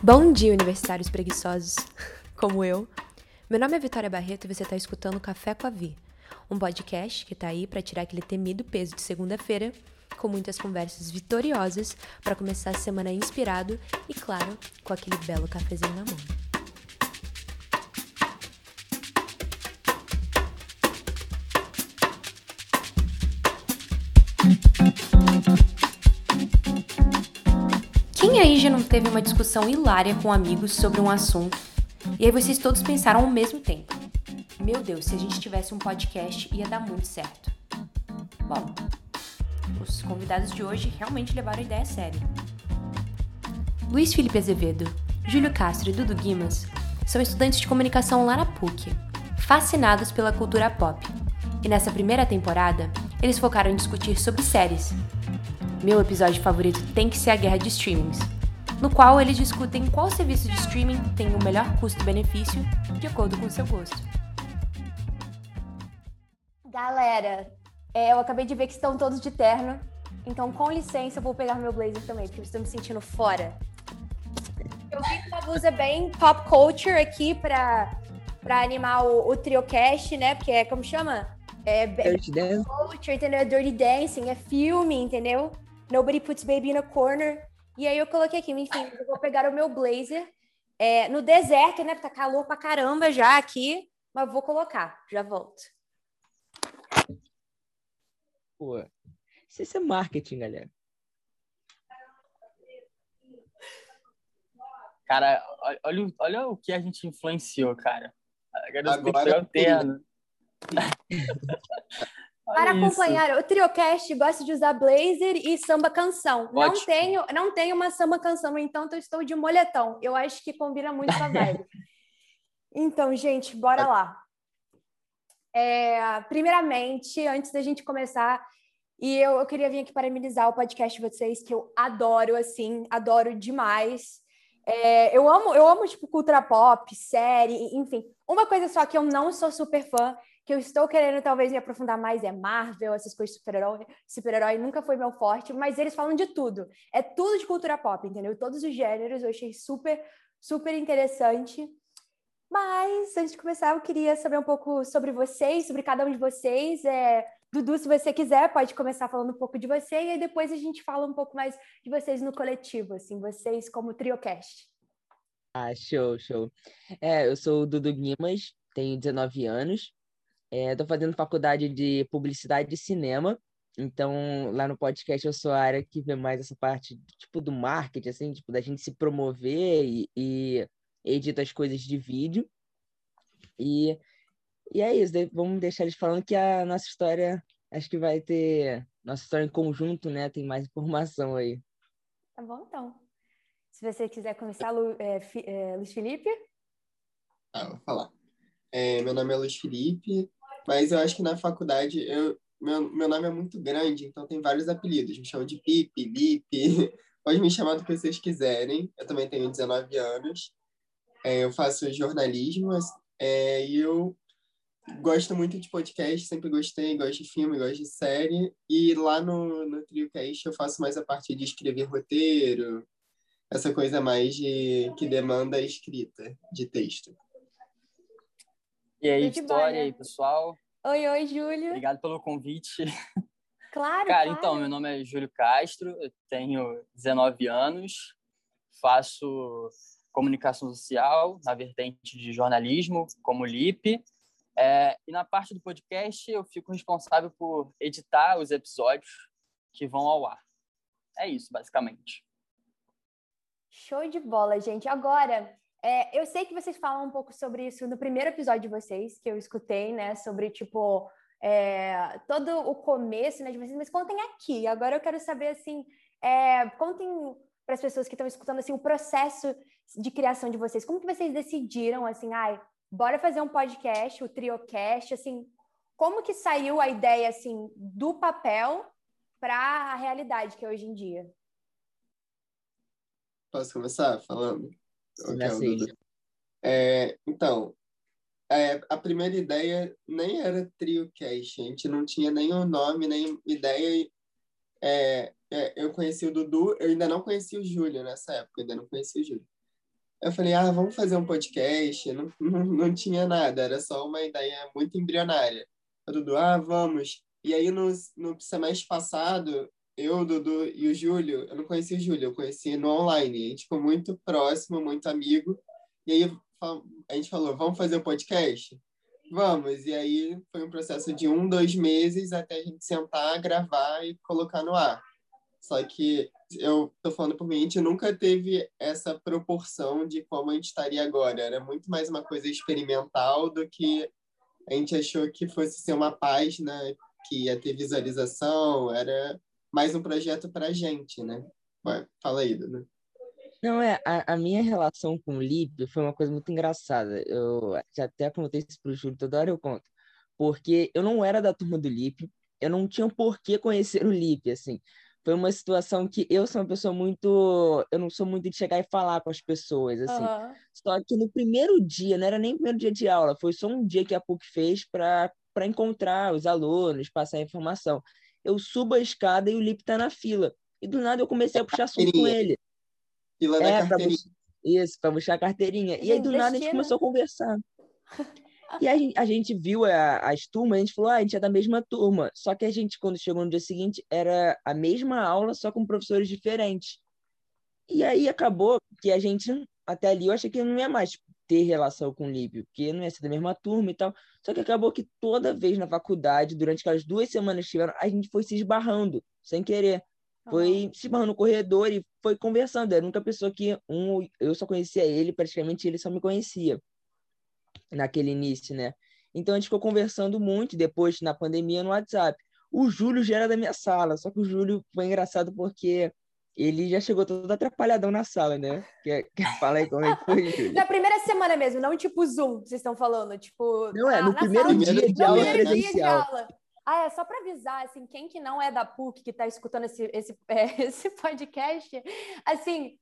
Bom dia, universitários preguiçosos, como eu. Meu nome é Vitória Barreto e você está escutando Café com a Vi, um podcast que está aí para tirar aquele temido peso de segunda-feira, com muitas conversas vitoriosas para começar a semana inspirado e, claro, com aquele belo cafezinho na mão. Já não teve uma discussão hilária com amigos sobre um assunto e aí vocês todos pensaram ao mesmo tempo: Meu Deus, se a gente tivesse um podcast ia dar muito certo. Bom, os convidados de hoje realmente levaram a ideia a sério. Luiz Felipe Azevedo, Júlio Castro e Dudu Guimas são estudantes de comunicação lá na PUC, fascinados pela cultura pop. E nessa primeira temporada, eles focaram em discutir sobre séries. Meu episódio favorito tem que ser a guerra de streamings, no qual eles discutem qual serviço de streaming tem o melhor custo-benefício de acordo com seu gosto. Galera, é, eu acabei de ver que estão todos de terno, então com licença eu vou pegar meu blazer também, porque eu estou me sentindo fora. Eu vi uma blusa bem pop culture aqui para para animar o, o TrioCast, né? Porque é como chama? É Dirty Dance. culture, entendeu? É Dirty Dancing, é filme, entendeu? Nobody puts baby in a corner. E aí eu coloquei aqui, enfim, eu vou pegar o meu blazer é, no deserto, né? Tá calor pra caramba já aqui, mas vou colocar, já volto. Pô, isso é marketing, galera. Cara, olha, olha, o- que a gente influenciou, cara. A garota tem que Agora o terno. Para isso. acompanhar o TrioCast, gosto de usar blazer e samba canção. Não Ótimo. tenho, não tenho uma samba canção, no entanto, eu estou de moletom. Eu acho que combina muito com a vibe. então, gente, bora lá. É, primeiramente, antes da gente começar, e eu, eu queria vir aqui parabenizar o podcast de vocês, que eu adoro, assim, adoro demais. É, eu amo, eu amo, tipo, cultura pop, série, enfim. Uma coisa só que eu não sou super fã, que eu estou querendo talvez me aprofundar mais é Marvel, essas coisas super-herói. Super-herói nunca foi meu forte, mas eles falam de tudo. É tudo de cultura pop, entendeu? Todos os gêneros, eu achei super, super interessante. Mas antes de começar, eu queria saber um pouco sobre vocês, sobre cada um de vocês. É, Dudu, se você quiser, pode começar falando um pouco de você e aí depois a gente fala um pouco mais de vocês no coletivo, assim, vocês como TrioCast. Ah, show, show. É, eu sou o Dudu Guimas, tenho 19 anos. É, tô fazendo faculdade de publicidade e cinema. Então, lá no podcast eu sou a área que vê mais essa parte, tipo, do marketing, assim, tipo, da gente se promover e, e edita as coisas de vídeo. E, e é isso, vamos deixar eles falando que a nossa história, acho que vai ter, nossa história em conjunto, né? Tem mais informação aí. Tá bom, então. Se você quiser começar, Lu, é, Fi- é, Luiz Felipe. Ah, vou falar. É, meu nome é Luiz Felipe, mas eu acho que na faculdade eu, meu, meu nome é muito grande, então tem vários apelidos. Me chamam de Pipe, Lipe, pode me chamar do que vocês quiserem. Eu também tenho 19 anos. É, eu faço jornalismo é, e eu gosto muito de podcast, sempre gostei, gosto de filme, gosto de série. E lá no, no TrioCast eu faço mais a parte de escrever roteiro, essa coisa mais de que demanda escrita de texto. E aí, Vitória, e aí, pessoal? Oi, oi, Júlio. Obrigado pelo convite. Claro, Cara, claro. então, meu nome é Júlio Castro, eu tenho 19 anos, faço comunicação social na vertente de jornalismo, como LIP. É, e na parte do podcast, eu fico responsável por editar os episódios que vão ao ar. É isso, basicamente. Show de bola, gente. Agora, é, eu sei que vocês falam um pouco sobre isso no primeiro episódio de vocês, que eu escutei, né? Sobre, tipo, é, todo o começo né, de vocês, mas contem aqui. Agora eu quero saber, assim, é, contem para as pessoas que estão escutando, assim, o processo de criação de vocês. Como que vocês decidiram, assim, ai, bora fazer um podcast, o TrioCast, assim, como que saiu a ideia, assim, do papel para a realidade que é hoje em dia? Posso começar falando? Começa Ok, aí. Dudu. É, então, é, a primeira ideia nem era TrioCast, a gente não tinha nenhum nome, nem ideia. É, é, eu conheci o Dudu, eu ainda não conhecia o Júlio nessa época, ainda não conhecia o Júlio. Eu falei, ah, vamos fazer um podcast. Não, não, não tinha nada, era só uma ideia muito embrionária. O Dudu, ah, vamos. E aí, no, no semestre passado, eu, Dudu e o Júlio, eu não conheci o Júlio, eu conheci no online. A gente ficou muito próximo, muito amigo. E aí, a gente falou, vamos fazer um podcast? Vamos. E aí, foi um processo de um, dois meses até a gente sentar, gravar e colocar no ar. Só que eu tô falando por mim, a gente nunca teve essa proporção de como a gente estaria agora. Era muito mais uma coisa experimental do que a gente achou que fosse ser uma página que ia ter visualização. Era mais um projeto para a gente, né? Fala aí, Dudu. Não, é, a, a, minha relação com o Lipe foi uma coisa muito engraçada. Eu já até contei isso pro Júlio, toda hora eu conto. Porque eu não era da turma do Lipe, eu não tinha por que conhecer o Lipe, assim foi uma situação que eu sou uma pessoa muito. Eu não sou muito de chegar e falar com as pessoas, assim. Uhum. Só que no primeiro dia, não era nem o primeiro dia de aula, foi só um dia que a PUC fez para encontrar os alunos, passar informação. Eu subo a escada e o Lipe tá na fila. E do nada eu comecei a puxar assunto com ele. Fila é, da carteirinha. Pra, isso, para buscar a carteirinha. E aí do nada a gente começou a conversar. E a gente, a gente viu a, as turmas, a gente falou, ah, a gente é da mesma turma. Só que a gente, quando chegou no dia seguinte, era a mesma aula, só com professores diferentes. E aí acabou que a gente, até ali, eu achei que não ia mais ter relação com o Líbio, porque não ia ser da mesma turma e tal. Só que acabou que toda vez na faculdade, durante aquelas duas semanas que tiveram, a gente foi se esbarrando, sem querer. Foi se esbarrando no corredor e foi conversando. Era a única pessoa que um, eu só conhecia ele, praticamente ele só me conhecia naquele início, né? Então a gente ficou conversando muito depois na pandemia no WhatsApp. O Júlio já era da minha sala, só que o Júlio foi engraçado porque ele já chegou todo atrapalhadão na sala, né? Quer, quer falar aí como é que foi? Na primeira semana mesmo, não tipo Zoom, vocês estão falando, tipo... Não, é, no primeiro dia de aula presencial. Ah, é só para avisar, assim, quem que não é da PUC que está escutando esse, esse, é, esse podcast, assim,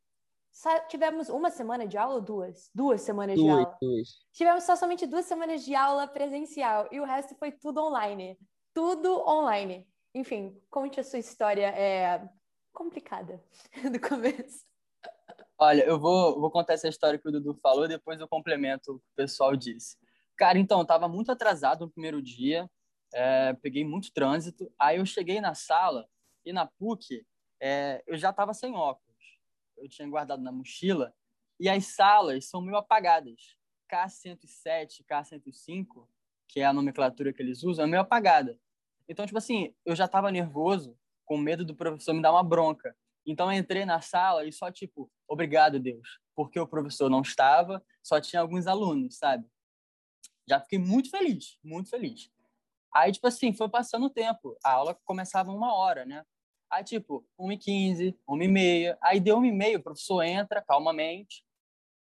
só tivemos uma semana de aula ou duas? Duas semanas duas, de aula. Duas. Tivemos só somente duas semanas de aula presencial e o resto foi tudo online. Tudo online. Enfim, conte a sua história é, complicada do começo. Olha, eu vou, vou contar essa história que o Dudu falou, depois eu complemento o que o pessoal disse. Cara, então, eu tava muito atrasado no primeiro dia, é, peguei muito trânsito, aí eu cheguei na sala e na PUC é, eu já tava sem óculos eu tinha guardado na mochila, e as salas são meio apagadas. K107, K105, que é a nomenclatura que eles usam, é meio apagada. Então, tipo assim, eu já estava nervoso, com medo do professor me dar uma bronca. Então, eu entrei na sala e só, tipo, obrigado, Deus, porque o professor não estava, só tinha alguns alunos, sabe? Já fiquei muito feliz, muito feliz. Aí, tipo assim, foi passando o tempo. A aula começava uma hora, né? Aí, tipo, 1h15, 1h30. Aí deu 1h30, o professor entra calmamente,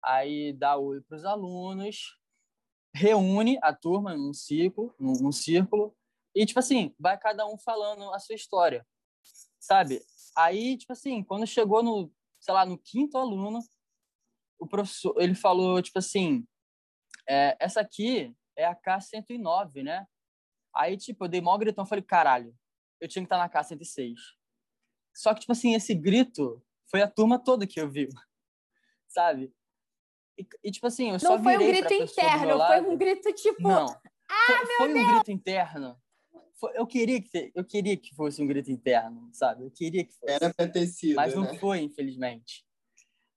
aí dá oi para os alunos, reúne a turma num círculo, num, num círculo, e, tipo assim, vai cada um falando a sua história, sabe? Aí, tipo assim, quando chegou no, sei lá, no quinto aluno, o professor, ele falou, tipo assim, é, essa aqui é a K109, né? Aí, tipo, eu dei mó gritão, falei, caralho, eu tinha que estar na K106. Só que, tipo assim, esse grito foi a turma toda que ouviu, sabe? E, e tipo assim, eu não só Não foi um grito interno, foi um grito tipo. Não. Ah, foi, meu foi Deus! um grito interno. Eu, queria que, eu queria que fosse um grito interno, sabe? Eu queria que fosse. Era pra ter sido. Mas não né? foi, infelizmente.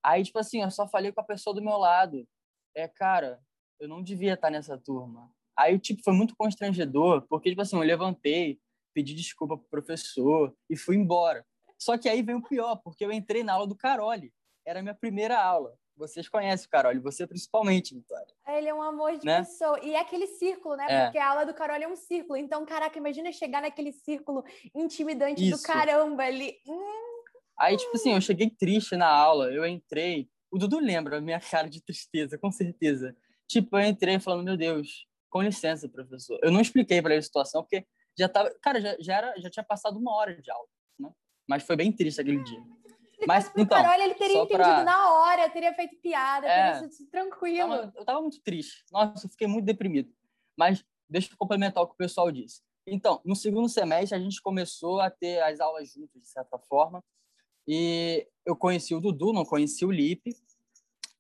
Aí, tipo assim, eu só falei com a pessoa do meu lado. É, cara, eu não devia estar nessa turma. Aí, tipo, foi muito constrangedor, porque, tipo assim, eu levantei, pedi desculpa pro professor e fui embora. Só que aí vem o pior, porque eu entrei na aula do Caroli. Era a minha primeira aula. Vocês conhecem o Caroli, você principalmente, Vitória. Ele é um amor de né? pessoa. E é aquele círculo, né? É. Porque a aula do Caroli é um círculo. Então, caraca, imagina chegar naquele círculo intimidante Isso. do caramba ali. Hum. Aí, tipo assim, eu cheguei triste na aula, eu entrei. O Dudu lembra a minha cara de tristeza, com certeza. Tipo, eu entrei falando, meu Deus, com licença, professor. Eu não expliquei para ele a situação, porque já tava. Cara, já, já, era, já tinha passado uma hora de aula. Mas foi bem triste aquele dia. Mas, então, Carol, ele teria entendido pra... na hora, teria feito piada, é, teria sido tranquilo. Eu tava, eu tava muito triste. Nossa, eu fiquei muito deprimido. Mas deixa eu complementar o que o pessoal disse. Então, no segundo semestre, a gente começou a ter as aulas juntos, de certa forma. E eu conheci o Dudu, não conheci o Lipe.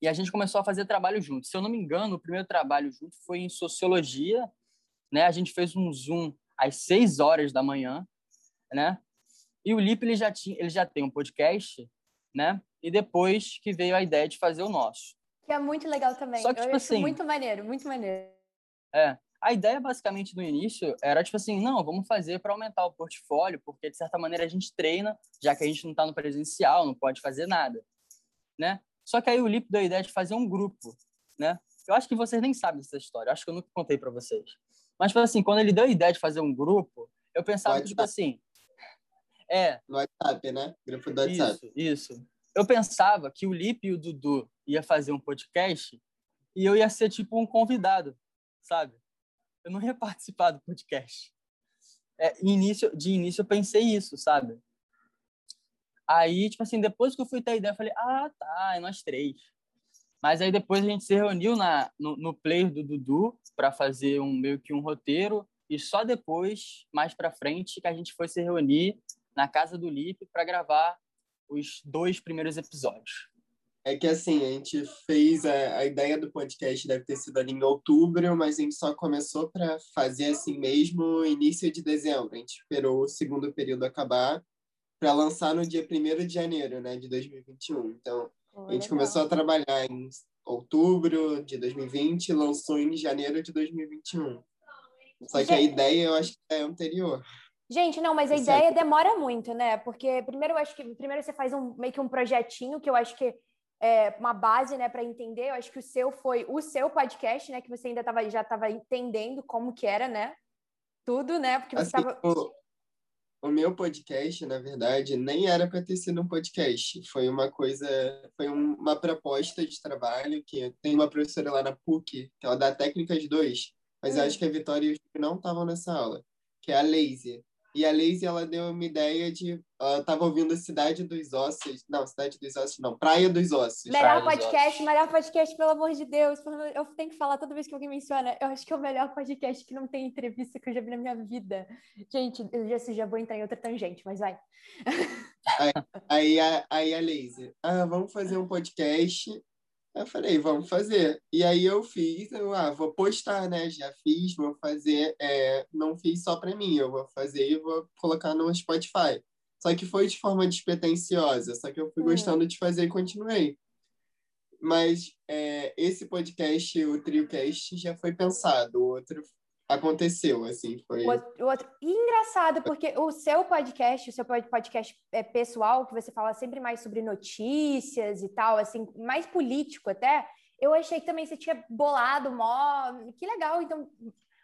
e a gente começou a fazer trabalho junto. Se eu não me engano, o primeiro trabalho junto foi em sociologia, né? A gente fez um Zoom às seis horas da manhã, né? E o Lipe ele já tinha, ele já tem um podcast, né? E depois que veio a ideia de fazer o nosso. Que é muito legal também. Só que, tipo assim, muito maneiro, muito maneiro. É. A ideia, basicamente, no início era, tipo assim, não, vamos fazer para aumentar o portfólio, porque, de certa maneira, a gente treina, já que a gente não está no presencial, não pode fazer nada, né? Só que aí o Lipe deu a ideia de fazer um grupo, né? Eu acho que vocês nem sabem dessa história, eu acho que eu nunca contei para vocês. Mas, tipo assim, quando ele deu a ideia de fazer um grupo, eu pensava, tipo assim... É... No WhatsApp, né? Grupo do WhatsApp. Isso, isso. Eu pensava que o Lipe e o Dudu ia fazer um podcast e eu ia ser, tipo, um convidado, sabe? Eu não ia participar do podcast. É, início, de início eu pensei isso, sabe? Aí, tipo assim, depois que eu fui ter a ideia, eu falei, ah, tá, é nós três. Mas aí depois a gente se reuniu na, no, no player do Dudu para fazer um meio que um roteiro e só depois, mais para frente, que a gente foi se reunir na casa do Lipe para gravar os dois primeiros episódios. É que assim, a gente fez a, a ideia do podcast deve ter sido ali em outubro, mas a gente só começou para fazer assim mesmo início de dezembro. A gente esperou o segundo período acabar para lançar no dia 1 de janeiro, né, de 2021. Então, oh, a gente legal. começou a trabalhar em outubro de 2020 e lançou em janeiro de 2021. Só que a ideia eu acho que é anterior. Gente, não, mas a Isso ideia é... demora muito, né? Porque primeiro eu acho que primeiro você faz um meio que um projetinho que eu acho que é uma base, né, para entender. Eu acho que o seu foi o seu podcast, né, que você ainda tava, já estava entendendo como que era, né? Tudo, né? Porque você estava assim, o meu podcast, na verdade, nem era para ter sido um podcast. Foi uma coisa, foi uma proposta de trabalho que tem uma professora lá na PUC, que ela dá técnicas 2, mas eu acho que a Vitória e o não estavam nessa aula, que é a Lazy. E a Lazy, ela deu uma ideia de... Ela estava ouvindo Cidade dos Ossos. Não, Cidade dos Ossos não. Praia dos Ossos. Melhor podcast, melhor podcast, pelo amor de Deus. Eu tenho que falar toda vez que alguém menciona. Eu acho que é o melhor podcast que não tem entrevista que eu já vi na minha vida. Gente, eu já, já vou entrar em outra tangente, mas vai. Aí, aí, a, aí a Lazy. Ah, vamos fazer um podcast eu falei, vamos fazer. E aí eu fiz, eu ah, vou postar, né? Já fiz, vou fazer. É, não fiz só para mim, eu vou fazer e vou colocar no Spotify. Só que foi de forma despretensiosa, só que eu fui hum. gostando de fazer e continuei. Mas é, esse podcast, o TrioCast, já foi pensado. O outro aconteceu, assim, foi... O outro, o outro... E engraçado, porque o seu podcast, o seu podcast é pessoal, que você fala sempre mais sobre notícias e tal, assim, mais político até, eu achei que também você tinha bolado mó... Que legal, então...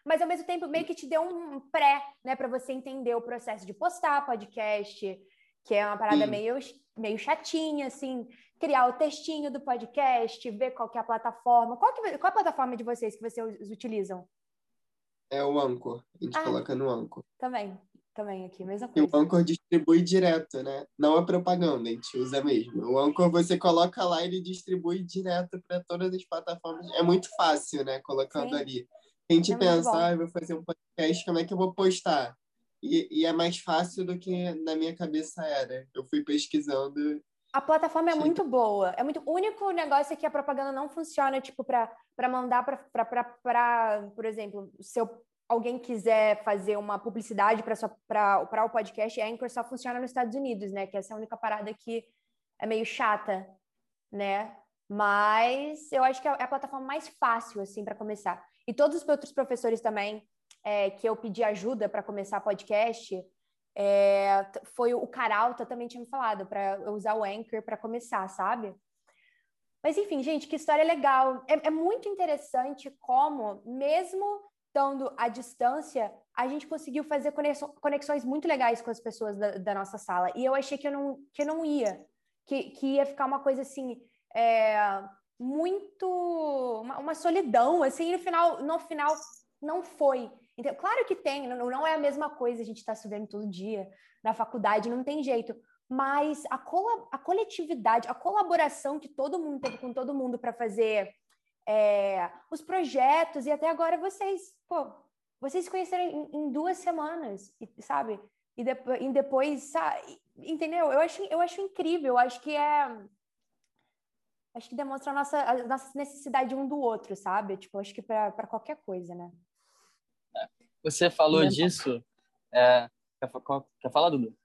Mas, ao mesmo tempo, meio que te deu um pré, né, para você entender o processo de postar podcast, que é uma parada meio, meio chatinha, assim, criar o textinho do podcast, ver qual que é a plataforma. Qual, que, qual é a plataforma de vocês que vocês utilizam? É o Anchor. A gente ah, coloca no Anchor. Também. Também aqui, mesma coisa. E o Anchor distribui direto, né? Não é propaganda, a gente usa mesmo. O Anchor você coloca lá e ele distribui direto para todas as plataformas. É muito fácil, né? Colocando Sim. ali. A gente é pensa, ah, eu vou fazer um podcast, como é que eu vou postar? E, e, é mais fácil do que na minha cabeça era. Eu fui pesquisando. A plataforma é muito boa. É muito. O único negócio é que a propaganda não funciona, tipo, para para mandar para, por exemplo, se eu, alguém quiser fazer uma publicidade para o podcast, a Anchor só funciona nos Estados Unidos, né? Que essa é a única parada que é meio chata, né? Mas eu acho que é, é a plataforma mais fácil, assim, para começar. E todos os outros professores também, é, que eu pedi ajuda para começar podcast, é, foi o Caralta também tinha me falado para usar o Anchor para começar, sabe? Mas, enfim, gente, que história legal. É, é muito interessante como, mesmo estando à distância, a gente conseguiu fazer conexões muito legais com as pessoas da, da, nossa sala. E eu achei que eu não, que não ia, que, que ia ficar uma coisa assim, é, muito. Uma, uma, solidão, assim, no final, no final não foi. Então, claro que tem, não, não é a mesma coisa a gente estar tá todo dia na faculdade, não tem jeito mas a, a coletividade, a colaboração que todo mundo teve com todo mundo para fazer é, os projetos, e até agora vocês, pô, vocês se conheceram em, em duas semanas, sabe? E, de, e depois, sabe? entendeu? Eu acho, eu acho incrível, eu acho que é. acho que demonstra a nossa, a nossa necessidade um do outro, sabe? Tipo, acho que para qualquer coisa, né? Você falou disso. É... Quer, quer falar, Dudu?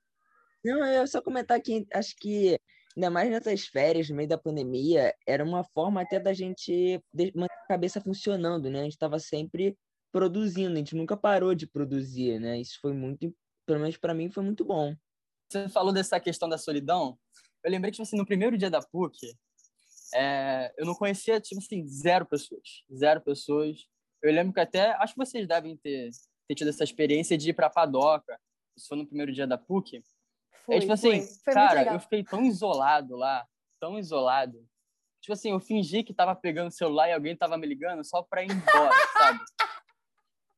Não, eu só comentar que acho que, ainda mais nessas férias, no meio da pandemia, era uma forma até da gente manter a cabeça funcionando, né? A gente estava sempre produzindo, a gente nunca parou de produzir, né? Isso foi muito, pelo menos para mim, foi muito bom. Você falou dessa questão da solidão. Eu lembrei que, tipo assim, no primeiro dia da PUC, é, eu não conhecia, tipo assim, zero pessoas. Zero pessoas. Eu lembro que até, acho que vocês devem ter, ter tido essa experiência de ir pra Padoca. Isso foi no primeiro dia da PUC. Foi, é, tipo assim, foi. Foi cara, eu fiquei tão isolado lá, tão isolado. Tipo assim, eu fingi que tava pegando o celular e alguém tava me ligando só pra ir embora, sabe?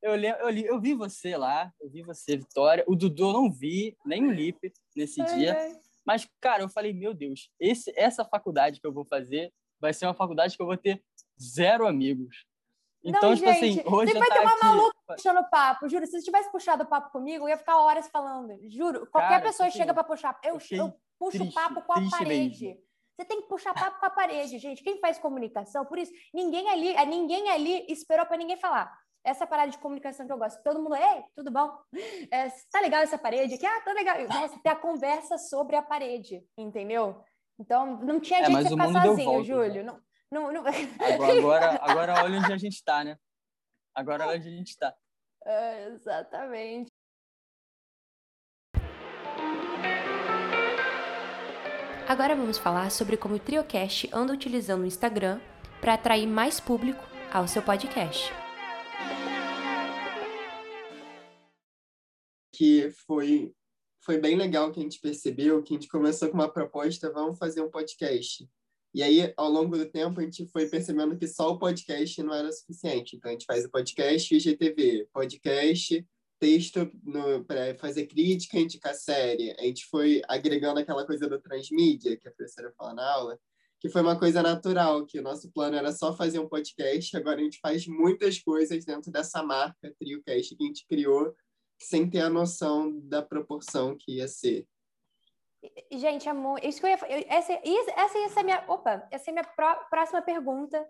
Eu, eu, eu vi você lá, eu vi você, Vitória. O Dudu eu não vi, nem o Lipe nesse ai, dia. Ai. Mas, cara, eu falei, meu Deus, esse, essa faculdade que eu vou fazer vai ser uma faculdade que eu vou ter zero amigos. Então, não, tipo assim, gente, assim, hoje você vai tá ter uma aqui... maluca puxando papo, juro. Se você tivesse puxado papo comigo, eu ia ficar horas falando. Juro, qualquer Cara, pessoa assim, chega para puxar. Eu, eu puxo triste, papo com a parede. mesmo. Você tem que puxar papo com a parede, gente. Quem faz comunicação, por isso, ninguém ali, ninguém ali esperou para ninguém falar. Essa parada de comunicação que eu gosto. Todo mundo, ei, tudo bom? É, tá legal essa parede aqui? Ah, tá legal. Nossa, ter a conversa sobre a parede, entendeu? Então, não tinha É, de você o ficar sozinho, voltas, Júlio. né? Não, não, não... Agora, agora, agora olha onde a gente tá, né? Agora olha onde a gente tá. É, exatamente. Agora vamos falar sobre como o Triocast anda utilizando o Instagram para atrair mais público ao seu podcast. Que foi, foi bem legal que a gente percebeu que a gente começou com uma proposta, vamos fazer um podcast. E aí, ao longo do tempo, a gente foi percebendo que só o podcast não era suficiente. Então, a gente faz o podcast e GTV. Podcast, texto para fazer crítica, indicar série. A gente foi agregando aquela coisa do transmídia, que a professora fala na aula, que foi uma coisa natural, que o nosso plano era só fazer um podcast, agora a gente faz muitas coisas dentro dessa marca TrioCast que a gente criou, sem ter a noção da proporção que ia ser. Gente, amor, isso que eu ia, essa, essa ia ser minha, opa, essa é minha pró, próxima pergunta,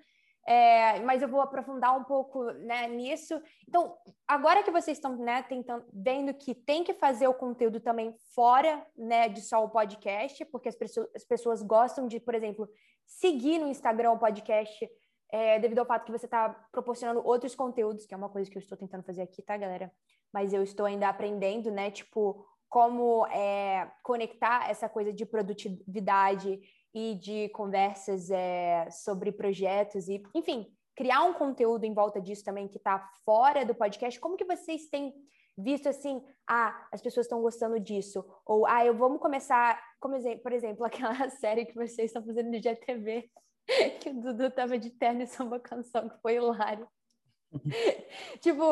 é, mas eu vou aprofundar um pouco né, nisso. Então, agora que vocês estão né, tentando, vendo que tem que fazer o conteúdo também fora né, de só o podcast, porque as pessoas, as pessoas gostam de, por exemplo, seguir no Instagram o podcast, é, devido ao fato que você está proporcionando outros conteúdos, que é uma coisa que eu estou tentando fazer aqui, tá, galera? Mas eu estou ainda aprendendo, né? Tipo, como é, conectar essa coisa de produtividade e de conversas é, sobre projetos e, enfim, criar um conteúdo em volta disso também que está fora do podcast. Como que vocês têm visto assim, ah, as pessoas estão gostando disso, ou ah, eu vamos começar, como por exemplo, aquela série que vocês estão fazendo no GTV, que o Dudu tava de terno e samba canção, que foi hilário. tipo,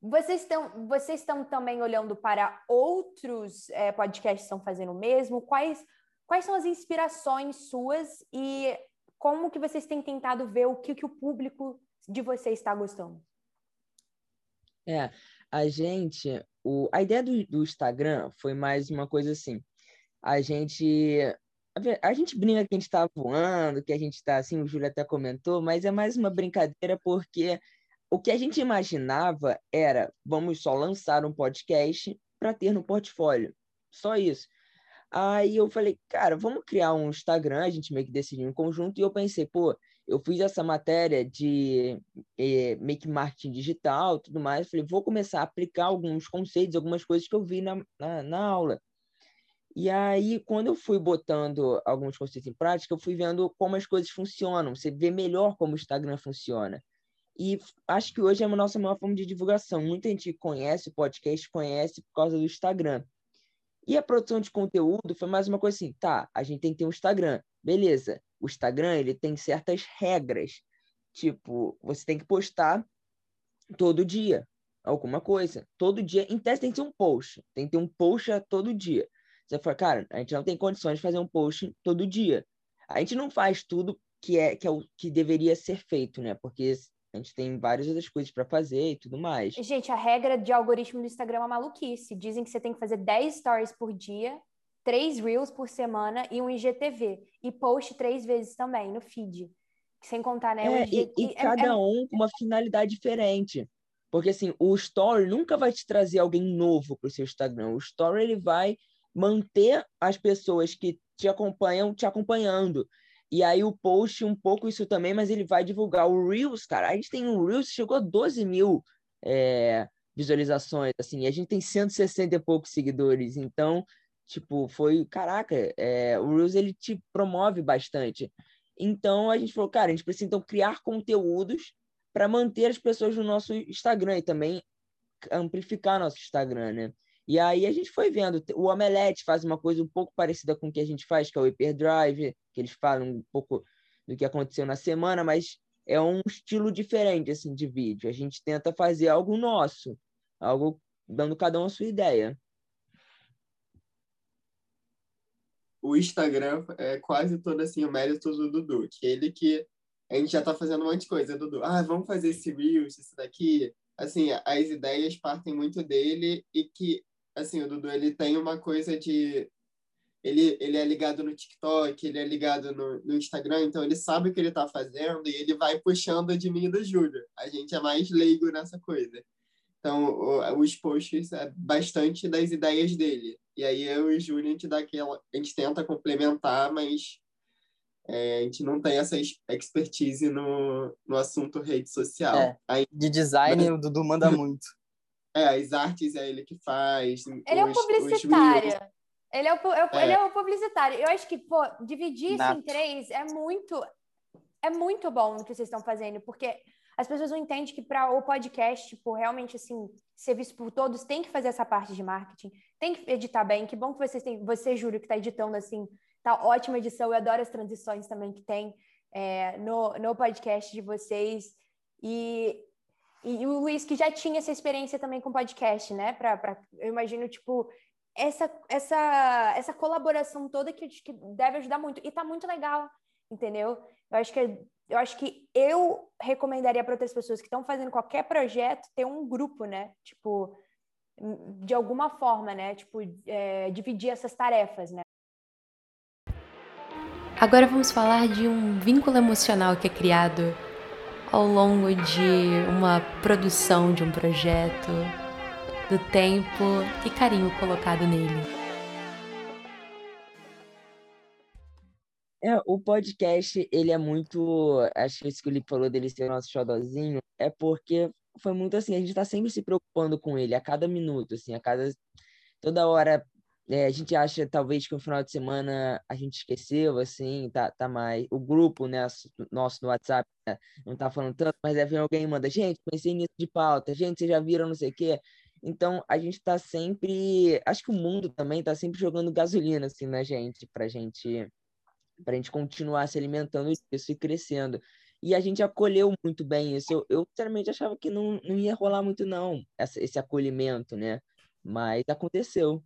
vocês estão vocês estão também olhando para outros é, podcasts que estão fazendo o mesmo? Quais quais são as inspirações suas e como que vocês têm tentado ver o que, que o público de vocês está gostando? É, a gente, o, a ideia do, do Instagram foi mais uma coisa assim. A gente a gente brinca que a gente está voando, que a gente está assim, o Júlio até comentou, mas é mais uma brincadeira porque o que a gente imaginava era vamos só lançar um podcast para ter no portfólio. Só isso. Aí eu falei, cara, vamos criar um Instagram, a gente meio que decidiu em conjunto, e eu pensei, pô, eu fiz essa matéria de eh, make marketing digital tudo mais, falei, vou começar a aplicar alguns conceitos, algumas coisas que eu vi na, na, na aula. E aí, quando eu fui botando alguns conceitos em prática, eu fui vendo como as coisas funcionam, você vê melhor como o Instagram funciona. E acho que hoje é a nossa maior forma de divulgação. Muita gente conhece o podcast, conhece por causa do Instagram. E a produção de conteúdo foi mais uma coisa assim, tá, a gente tem que ter um Instagram. Beleza, o Instagram ele tem certas regras. Tipo, você tem que postar todo dia alguma coisa. Todo dia, em teste tem que ter um post. Tem que ter um post todo dia. Você fala, cara, a gente não tem condições de fazer um post todo dia. A gente não faz tudo que é que é o que deveria ser feito, né? Porque a gente tem várias outras coisas para fazer e tudo mais. Gente, a regra de algoritmo do Instagram é uma maluquice. Dizem que você tem que fazer 10 stories por dia, três Reels por semana e um IGTV. E post três vezes também no feed. Sem contar, né? É, e, e é, cada é... um com uma finalidade diferente. Porque assim, o story nunca vai te trazer alguém novo para o seu Instagram. O story ele vai manter as pessoas que te acompanham te acompanhando. E aí o post um pouco isso também, mas ele vai divulgar o Reels, cara. A gente tem um Reels chegou a 12 mil é, visualizações, assim, e a gente tem 160 e poucos seguidores. Então, tipo, foi, caraca, é, o Reels ele te promove bastante. Então a gente falou, cara, a gente precisa então criar conteúdos para manter as pessoas no nosso Instagram e também amplificar nosso Instagram, né? E aí a gente foi vendo, o Omelete faz uma coisa um pouco parecida com o que a gente faz, que é o Hyperdrive, que eles falam um pouco do que aconteceu na semana, mas é um estilo diferente assim de vídeo. A gente tenta fazer algo nosso, algo dando cada um a sua ideia. O Instagram é quase todo assim o mérito do Dudu, que ele que a gente já tá fazendo um monte de coisa, Dudu. Ah, vamos fazer esse Reels, isso daqui. Assim, as ideias partem muito dele e que, assim, o Dudu, ele tem uma coisa de... Ele, ele é ligado no TikTok, ele é ligado no, no Instagram, então ele sabe o que ele tá fazendo e ele vai puxando de mim e do Júlio. A gente é mais leigo nessa coisa. Então, os posts é bastante das ideias dele. E aí eu e o Júlio, a gente dá aquela... A gente tenta complementar, mas é, a gente não tem essa expertise no, no assunto rede social. É, de design, mas, o Dudu manda muito. É, as artes é ele que faz. Ele os, é o publicitário. Ele é o, é. ele é o publicitário. Eu acho que, pô, dividir isso em três é muito, é muito bom no que vocês estão fazendo, porque as pessoas não entendem que para o podcast, tipo, realmente, assim, ser visto por todos, tem que fazer essa parte de marketing, tem que editar bem. Que bom que vocês têm, você, Júlio, que está editando, assim, Tá ótima edição, eu adoro as transições também que tem é, no, no podcast de vocês. E, e, o Luiz, que já tinha essa experiência também com podcast, né? Pra, pra, eu imagino, tipo, essa, essa, essa colaboração toda que, que deve ajudar muito. E tá muito legal, entendeu? Eu acho que eu acho que eu recomendaria para outras pessoas que estão fazendo qualquer projeto ter um grupo, né? Tipo, de alguma forma, né? Tipo, é, dividir essas tarefas, né? Agora vamos falar de um vínculo emocional que é criado ao longo de uma produção de um projeto, do tempo e carinho colocado nele. É, o podcast, ele é muito. Acho que isso que o Lipe falou dele ser o nosso xodozinho, é porque foi muito assim, a gente tá sempre se preocupando com ele, a cada minuto, assim, a cada. Toda hora é, a gente acha talvez que no final de semana a gente esqueceu, assim, tá, tá mais. O grupo né, nosso no WhatsApp né, não tá falando tanto, mas deve vir alguém manda, gente, pensei nisso de pauta, gente, vocês já viram não sei o quê. Então a gente tá sempre. Acho que o mundo também tá sempre jogando gasolina, assim, na gente, pra gente, pra gente continuar se alimentando disso e crescendo. E a gente acolheu muito bem isso. Eu, eu sinceramente achava que não, não ia rolar muito, não, essa, esse acolhimento, né? Mas aconteceu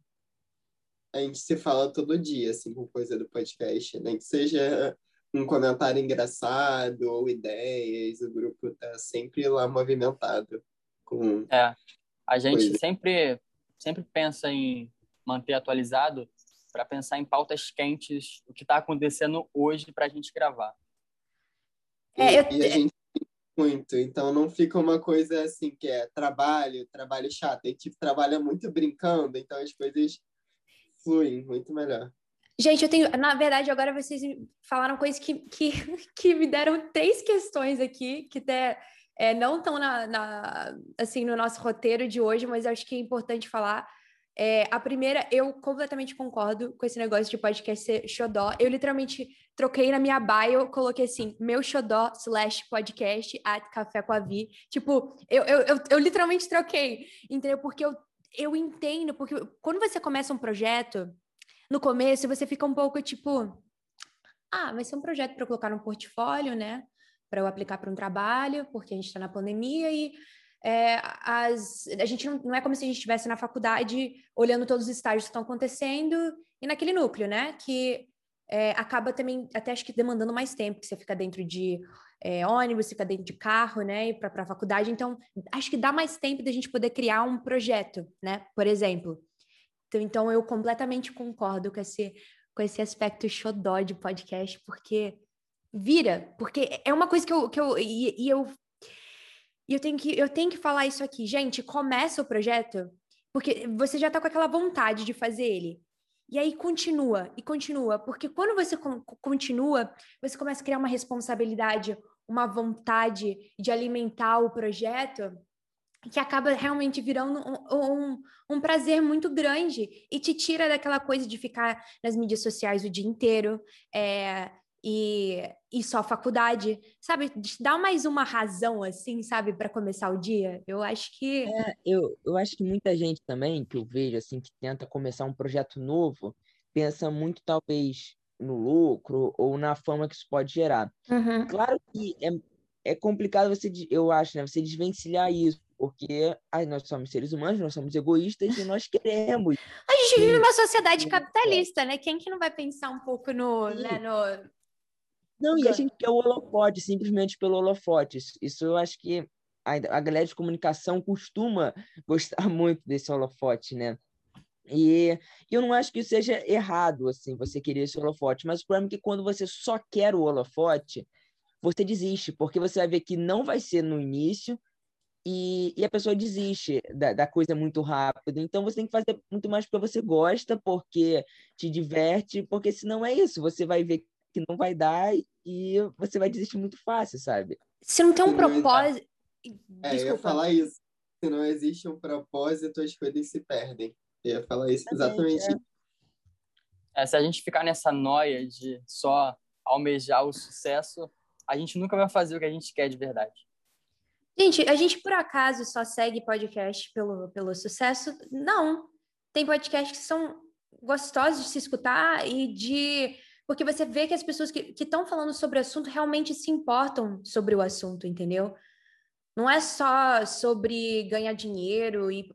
a gente se fala todo dia, assim, com coisa do podcast, nem né? que seja um comentário engraçado ou ideias, o grupo tá sempre lá movimentado com É, a gente coisa. sempre sempre pensa em manter atualizado para pensar em pautas quentes, o que está acontecendo hoje para a gente gravar. É, e, eu... e a gente muito, então não fica uma coisa assim que é trabalho, trabalho chato, a gente trabalha muito brincando, então as coisas fluem muito melhor. Gente, eu tenho, na verdade, agora vocês falaram coisas que, que, que me deram três questões aqui, que até é, não estão na, na, assim, no nosso roteiro de hoje, mas acho que é importante falar. É, a primeira, eu completamente concordo com esse negócio de podcast ser xodó. Eu literalmente troquei na minha bio, coloquei assim, meu xodó slash podcast at café com a Vi. Tipo, eu, eu, eu, eu literalmente troquei, entendeu? Porque eu eu entendo, porque quando você começa um projeto, no começo você fica um pouco tipo, ah, vai ser um projeto para colocar no portfólio, né? Para eu aplicar para um trabalho, porque a gente está na pandemia e é, as, a gente não, não, é como se a gente estivesse na faculdade olhando todos os estágios que estão acontecendo e naquele núcleo, né? Que é, acaba também, até acho que demandando mais tempo, que você fica dentro de é, ônibus, fica dentro de carro, né, para a faculdade. Então, acho que dá mais tempo da gente poder criar um projeto, né? Por exemplo, Então, eu completamente concordo com esse, com esse aspecto xodó de podcast, porque vira, porque é uma coisa que eu, que eu e, e eu e eu tenho que eu tenho que falar isso aqui, gente, começa o projeto, porque você já tá com aquela vontade de fazer ele. E aí continua e continua, porque quando você continua, você começa a criar uma responsabilidade, uma vontade de alimentar o projeto que acaba realmente virando um, um, um, prazer muito grande e te tira daquela coisa de ficar nas mídias sociais o dia inteiro é, e, e só faculdade, sabe? Dá mais uma razão, assim, sabe, para começar o dia. Eu acho que. É, eu, eu acho que muita gente também, que eu vejo, assim, que tenta começar um projeto novo, pensa muito, talvez, no lucro ou na fama que isso pode gerar. Uhum. Claro que é, é complicado você, eu acho, né, você desvencilhar isso porque ai, nós somos seres humanos, nós somos egoístas e nós queremos. A gente vive numa sociedade capitalista, né? Quem que não vai pensar um pouco no, né, no... Não, e a gente quer o holofote, simplesmente pelo holofote. Isso, isso eu acho que a, a galera de comunicação costuma gostar muito desse holofote, né? E eu não acho que isso seja errado, assim, você querer esse holofote, mas o problema é que quando você só quer o holofote, você desiste, porque você vai ver que não vai ser no início, e, e a pessoa desiste da, da, coisa muito rápido. Então você tem que fazer muito mais porque você gosta, porque te diverte, porque senão é isso, você vai ver que não vai dar e você vai desistir muito fácil, sabe? Se não tem um propósito. É, Desculpa. eu ia falar isso. Se não existe um propósito, as coisas se perdem. Eu ia falar isso exatamente. É. É, se a gente ficar nessa noia de só almejar o sucesso, a gente nunca vai fazer o que a gente quer de verdade. Gente, a gente por acaso só segue podcast pelo, pelo sucesso? Não. Tem podcasts que são gostosos de se escutar e de. Porque você vê que as pessoas que estão falando sobre o assunto realmente se importam sobre o assunto, entendeu? Não é só sobre ganhar dinheiro e.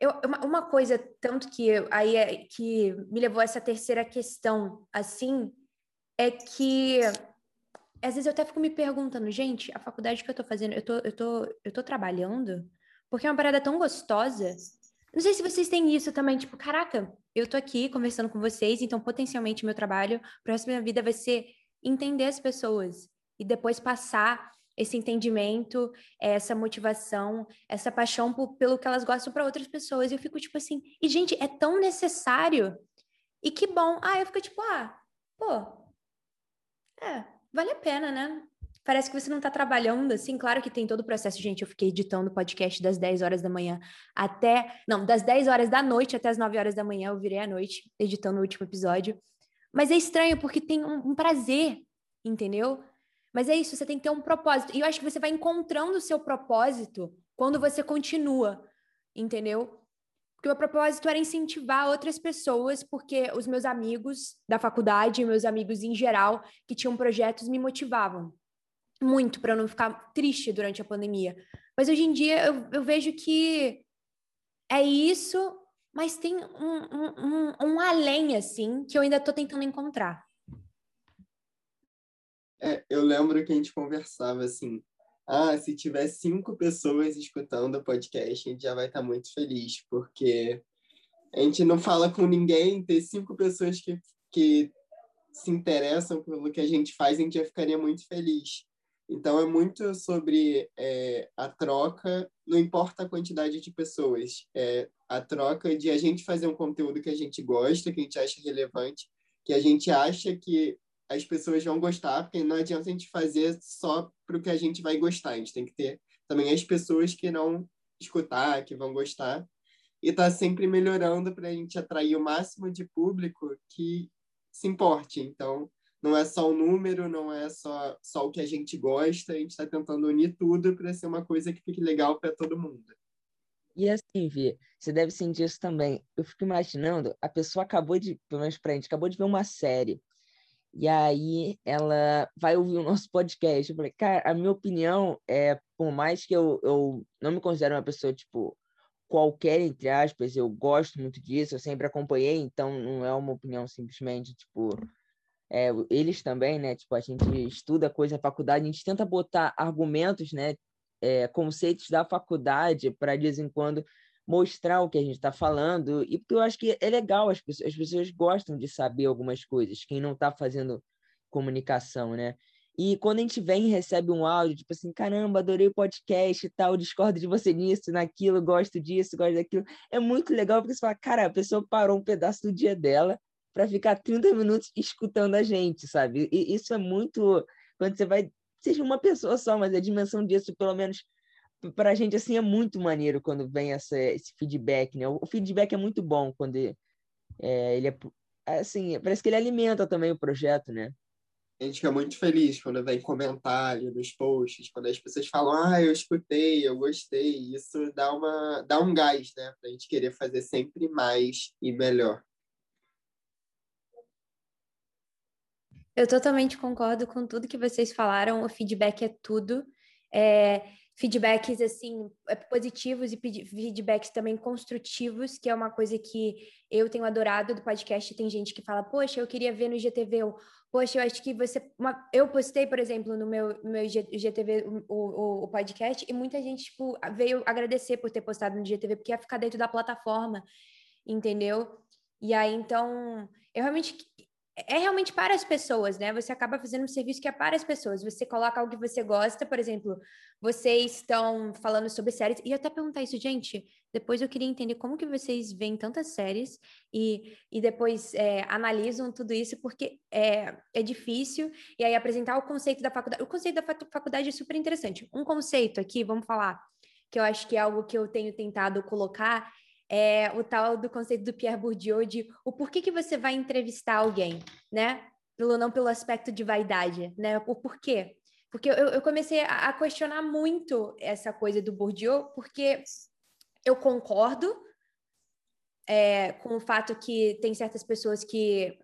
Eu, uma, uma coisa, tanto que aí é, que me levou a essa terceira questão, assim, é que às vezes eu até fico me perguntando, gente, a faculdade que eu tô fazendo, eu tô, eu tô, eu tô trabalhando? Porque é uma parada tão gostosa. Não sei se vocês têm isso também, tipo, caraca, eu tô aqui conversando com vocês, então potencialmente meu trabalho para resto minha vida vai ser entender as pessoas e depois passar esse entendimento, essa motivação, essa paixão por, pelo que elas gostam para outras pessoas. E eu fico tipo assim, e gente, é tão necessário. E que bom. Ah, eu fico tipo, ah, pô, é, vale a pena, né? Parece que você não está trabalhando assim. Claro que tem todo o processo, gente. Eu fiquei editando o podcast das 10 horas da manhã até. Não, das 10 horas da noite até as 9 horas da manhã. Eu virei à noite editando o último episódio. Mas é estranho porque tem um, um prazer, entendeu? Mas é isso, você tem que ter um propósito. E eu acho que você vai encontrando o seu propósito quando você continua, entendeu? Porque o meu propósito era incentivar outras pessoas, porque os meus amigos da faculdade, meus amigos em geral, que tinham projetos, me motivavam muito para não ficar triste durante a pandemia. Mas hoje em dia eu, eu vejo que é isso, mas tem um, um, um, um além, assim, que eu ainda estou tentando encontrar. É, eu lembro que a gente conversava assim, ah, se tiver cinco pessoas escutando o podcast, a gente já vai estar muito feliz, porque a gente não fala com ninguém, ter cinco pessoas que, que se interessam pelo que a gente faz, a gente já ficaria muito feliz. Então, é muito sobre é, a troca, não importa a quantidade de pessoas, é a troca de a gente fazer um conteúdo que a gente gosta, que a gente acha relevante, que a gente acha que as pessoas vão gostar, porque não adianta a gente fazer só para o que a gente vai gostar. A gente tem que ter também as pessoas que não escutar, que vão gostar. E tá sempre melhorando para a gente atrair o máximo de público que se importe. Então, não é só o número, não é só, só o que a gente gosta, a gente está tentando unir tudo para ser uma coisa que fique legal para todo mundo. E assim, Vi, você deve sentir isso também. Eu fico imaginando, a pessoa acabou de, pelo menos pra gente, acabou de ver uma série. E aí ela vai ouvir o nosso podcast. Eu falei, cara, a minha opinião é, por mais que eu, eu não me considero uma pessoa, tipo, qualquer, entre aspas, eu gosto muito disso, eu sempre acompanhei, então não é uma opinião simplesmente, tipo, é, eles também, né, tipo, a gente estuda coisa na faculdade, a gente tenta botar argumentos, né, é, conceitos da faculdade para, de vez em quando, mostrar o que a gente está falando, e porque eu acho que é legal, as pessoas, as pessoas gostam de saber algumas coisas, quem não está fazendo comunicação, né? E quando a gente vem e recebe um áudio, tipo assim, caramba, adorei o podcast e tal, discordo de você nisso, naquilo, gosto disso, gosto daquilo. É muito legal porque você fala, cara, a pessoa parou um pedaço do dia dela para ficar 30 minutos escutando a gente, sabe? E isso é muito. Quando você vai. Seja uma pessoa só, mas a dimensão disso, pelo menos para a gente, assim, é muito maneiro quando vem essa, esse feedback, né? O feedback é muito bom quando é, ele é. Assim, parece que ele alimenta também o projeto, né? a gente fica muito feliz quando vem comentário nos posts, quando as pessoas falam, ah, eu escutei, eu gostei. Isso dá, uma, dá um gás, né? Pra gente querer fazer sempre mais e melhor. Eu totalmente concordo com tudo que vocês falaram. O feedback é tudo. É, feedbacks assim é, positivos e feedbacks também construtivos, que é uma coisa que eu tenho adorado do podcast. Tem gente que fala, poxa, eu queria ver no GTV, ou, poxa, eu acho que você. Uma... Eu postei, por exemplo, no meu, meu GTV o, o, o, podcast, e muita gente tipo, veio agradecer por ter postado no GTV, porque ia ficar dentro da plataforma, entendeu? E aí, então, eu realmente é realmente para as pessoas, né? Você acaba fazendo um serviço que é para as pessoas. Você coloca algo que você gosta, por exemplo, vocês estão falando sobre séries, e até perguntar isso, gente, depois eu queria entender como que vocês veem tantas séries e, e depois é, analisam tudo isso, porque é, é difícil, e aí apresentar o conceito da faculdade. O conceito da faculdade é super interessante. Um conceito aqui, vamos falar, que eu acho que é algo que eu tenho tentado colocar, é o tal do conceito do Pierre Bourdieu de o porquê que você vai entrevistar alguém, né? Pelo, não pelo aspecto de vaidade, né? O porquê. Porque eu, eu comecei a, a questionar muito essa coisa do Bourdieu, porque eu concordo é, com o fato que tem certas pessoas que.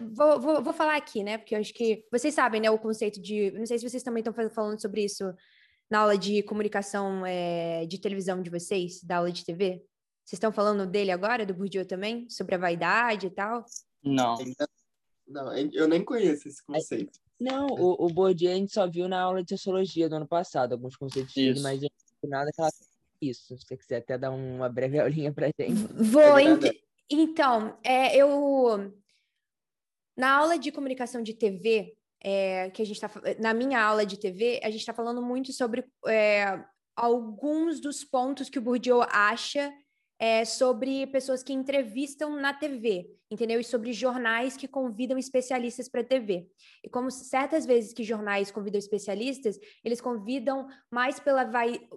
Vou, vou, vou, falar aqui, né? Porque eu acho que. Vocês sabem, né? O conceito de. Não sei se vocês também estão falando sobre isso na aula de comunicação é, de televisão de vocês, da aula de TV. Vocês estão falando dele agora, do Bourdieu também? Sobre a vaidade e tal? Não. Não, eu nem conheço esse conceito. Não, o, o Bourdieu a gente só viu na aula de sociologia do ano passado, alguns conceitos dele, mas eu não nada que ela isso. Se você quiser até dar uma breve aulinha pra gente. Vou, ent... então, é, eu... Na aula de comunicação de TV, é, que a gente está na minha aula de TV, a gente está falando muito sobre é, alguns dos pontos que o Bourdieu acha é, sobre pessoas que entrevistam na TV, entendeu? E sobre jornais que convidam especialistas para a TV. E como certas vezes que jornais convidam especialistas, eles convidam mais pela vai.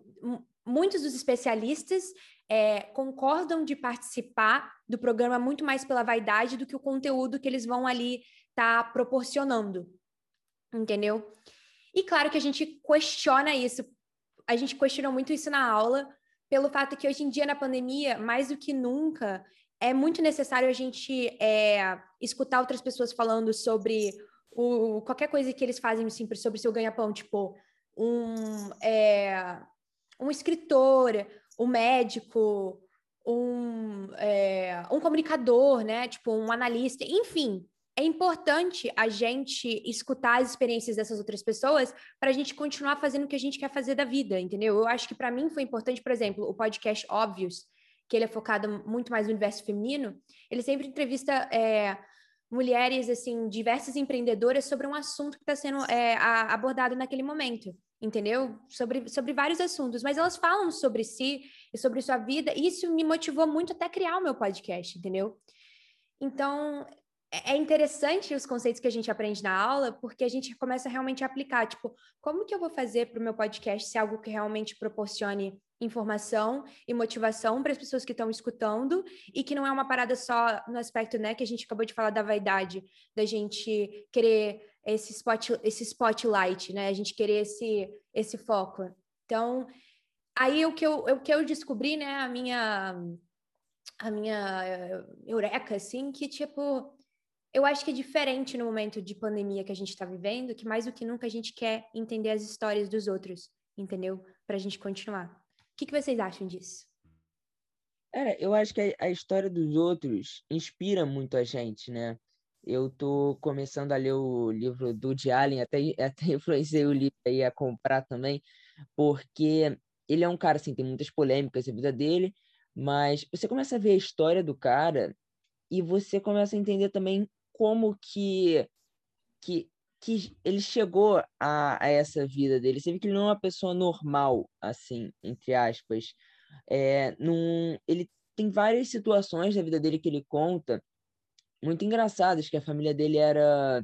Muitos dos especialistas é, concordam de participar do programa muito mais pela vaidade do que o conteúdo que eles vão ali estar tá proporcionando, entendeu? E claro que a gente questiona isso, a gente questiona muito isso na aula, pelo fato que hoje em dia, na pandemia, mais do que nunca, é muito necessário a gente é, escutar outras pessoas falando sobre o, qualquer coisa que eles fazem assim, sobre seu ganha-pão, tipo um, é, um escritor, um médico, um, é, um comunicador, né? Tipo, um analista, enfim, é importante a gente escutar as experiências dessas outras pessoas para a gente continuar fazendo o que a gente quer fazer da vida, entendeu? Eu acho que para mim foi importante, por exemplo, o podcast Óbvios, que ele é focado muito mais no universo feminino, ele sempre entrevista é, mulheres, assim, diversas empreendedoras sobre um assunto que está sendo é, abordado naquele momento, entendeu? Sobre, sobre vários assuntos, mas elas falam sobre si e sobre sua vida, e isso me motivou muito até criar o meu podcast, entendeu? Então, é, é interessante os conceitos que a gente aprende na aula, porque a gente começa realmente a aplicar, tipo, como que eu vou fazer para o meu podcast ser algo que realmente proporcione informação e motivação para as pessoas que estão escutando e que não é uma parada só no aspecto, né, que a gente acabou de falar da vaidade, da gente querer esse spot, esse spotlight, né, a gente querer esse esse foco. Então, aí o que eu, o que eu descobri, né, a minha a minha eh, eureka assim, que tipo eu acho que é diferente no momento de pandemia que a gente está vivendo, que mais do que nunca a gente quer entender as histórias dos outros, entendeu? Para a gente continuar. O que, que vocês acham disso? É, eu acho que a, história dos outros inspira muito a gente, né? Eu tô começando a ler o livro do Woody Allen, até, até influenciei o livro aí a comprar também, porque ele é um cara, assim, tem muitas polêmicas na vida dele, Mas você começa a ver a história do cara e você começa a entender também como que, que, que ele chegou a, a essa vida dele. Você vê que ele não é uma pessoa normal, assim, entre aspas. É, num, ele tem várias situações da vida dele que ele conta muito engraçadas, que a família dele era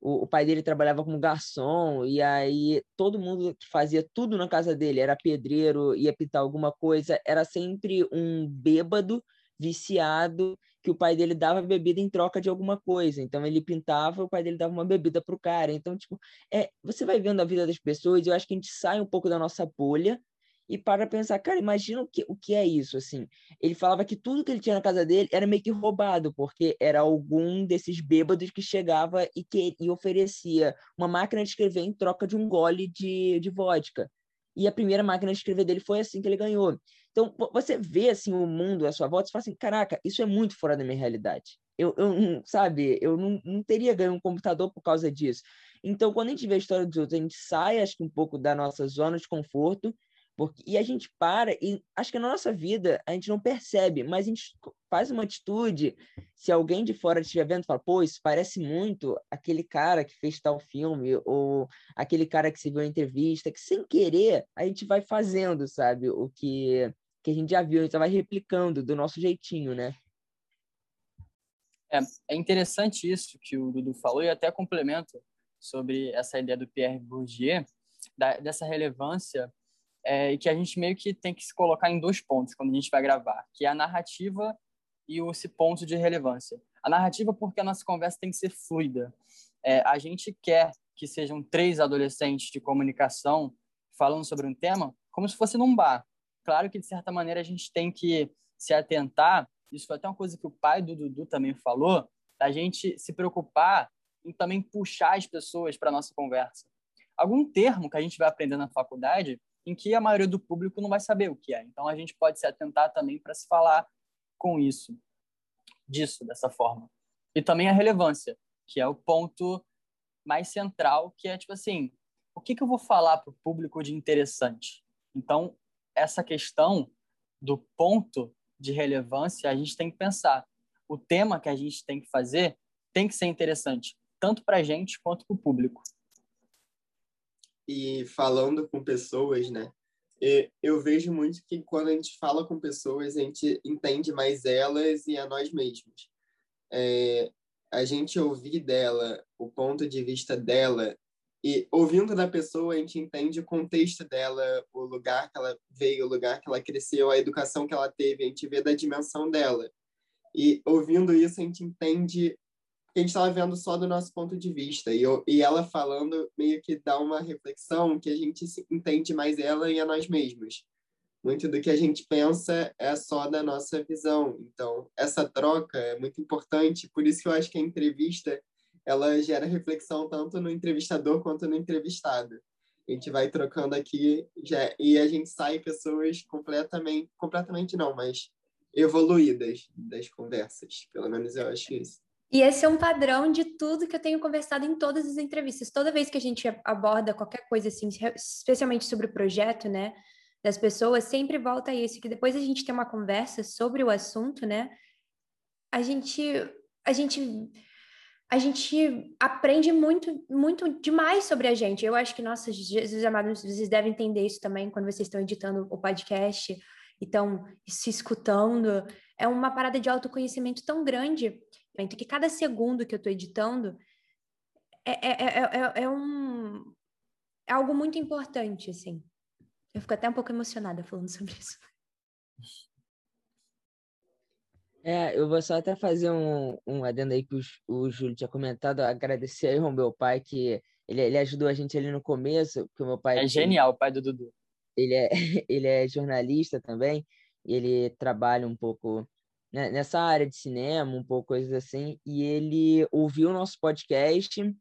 o, o, pai dele trabalhava como garçom, e aí todo mundo que fazia tudo na casa dele, era pedreiro, ia pintar alguma coisa, era sempre um bêbado, viciado, que o pai dele dava bebida em troca de alguma coisa. Então ele pintava, o pai dele dava uma bebida pro cara. Então, tipo, é, você vai vendo a vida das pessoas, eu acho que a gente sai um pouco da nossa bolha e para pensar, cara, imagina o que, o que é isso, assim. Ele falava que tudo que ele tinha na casa dele era meio que roubado, porque era algum desses bêbados que chegava e, que, e oferecia uma máquina de escrever em troca de um gole de, de vodka. E a primeira máquina de escrever dele foi assim que ele ganhou. Então, você vê, assim, o mundo à sua volta e fala assim, caraca, isso é muito fora da minha realidade. Eu, eu sabe, eu não, não teria ganho um computador por causa disso. Então, quando a gente vê a história dos outros, a gente sai, acho que um pouco da nossa zona de conforto porque, e a gente para, e acho que na nossa vida a gente não percebe, mas a gente faz uma atitude. Se alguém de fora estiver vendo, fala, pô, isso parece muito aquele cara que fez tal filme, ou aquele cara que se viu em entrevista, que sem querer a gente vai fazendo, sabe? O que, que a gente já viu, a gente vai replicando do nosso jeitinho, né? É, é interessante isso que o Dudu falou, e até complemento sobre essa ideia do Pierre Bourdieu, da, dessa relevância é, e que a gente meio que tem que se colocar em dois pontos quando a gente vai gravar, que é a narrativa e esse ponto de relevância. A narrativa porque a nossa conversa tem que ser fluida. É, a gente quer que sejam três adolescentes de comunicação falando sobre um tema como se fosse num bar. Claro que, de certa maneira, a gente tem que se atentar, isso foi até uma coisa que o pai do Dudu também falou, a gente se preocupar em também puxar as pessoas para a nossa conversa. Algum termo que a gente vai aprender na faculdade em que a maioria do público não vai saber o que é. Então a gente pode se atentar também para se falar com isso, disso, dessa forma. E também a relevância, que é o ponto mais central, que é tipo assim, o que, que eu vou falar para o público de interessante? Então, essa questão do ponto de relevância, a gente tem que pensar. O tema que a gente tem que fazer tem que ser interessante, tanto para a gente quanto para o público e falando com pessoas, né? Eu vejo muito que quando a gente fala com pessoas, a gente entende mais elas e a nós mesmos. É, a gente ouvir dela, o ponto de vista dela, e ouvindo da pessoa, a gente entende o contexto dela, o lugar que ela veio, o lugar que ela cresceu, a educação que ela teve, a gente vê da dimensão dela. E ouvindo isso, a gente entende a gente estava vendo só do nosso ponto de vista. E, eu, e ela falando meio que dá uma reflexão que a gente entende mais ela e a nós mesmos. Muito do que a gente pensa é só da nossa visão. Então, essa troca é muito importante. Por isso que eu acho que a entrevista ela gera reflexão tanto no entrevistador quanto no entrevistado. A gente vai trocando aqui já, e a gente sai pessoas completamente, completamente não, mas evoluídas das conversas. Pelo menos eu acho isso. E esse é um padrão de tudo que eu tenho conversado em todas as entrevistas. Toda vez que a gente aborda qualquer coisa assim, especialmente sobre o projeto, né, das pessoas, sempre volta a isso, que depois a gente tem uma conversa sobre o assunto, né, a gente a gente a gente aprende muito muito demais sobre a gente. Eu acho que nossos Jesus amados, vocês devem entender isso também quando vocês estão editando o podcast e estão se escutando. É uma parada de autoconhecimento tão grande que cada segundo que eu estou editando é, é, é, é, um, é algo muito importante, assim. Eu fico até um pouco emocionada falando sobre isso. É, eu vou só até fazer um, um adendo aí que o, o Júlio tinha comentado, agradecer aí ao meu pai, que ele, ele ajudou a gente ali no começo, porque o meu pai... É genial, o pai do Dudu. Ele é, ele é jornalista também, e ele trabalha um pouco né, nessa área de cinema, um pouco coisas assim, e ele ouviu o nosso podcast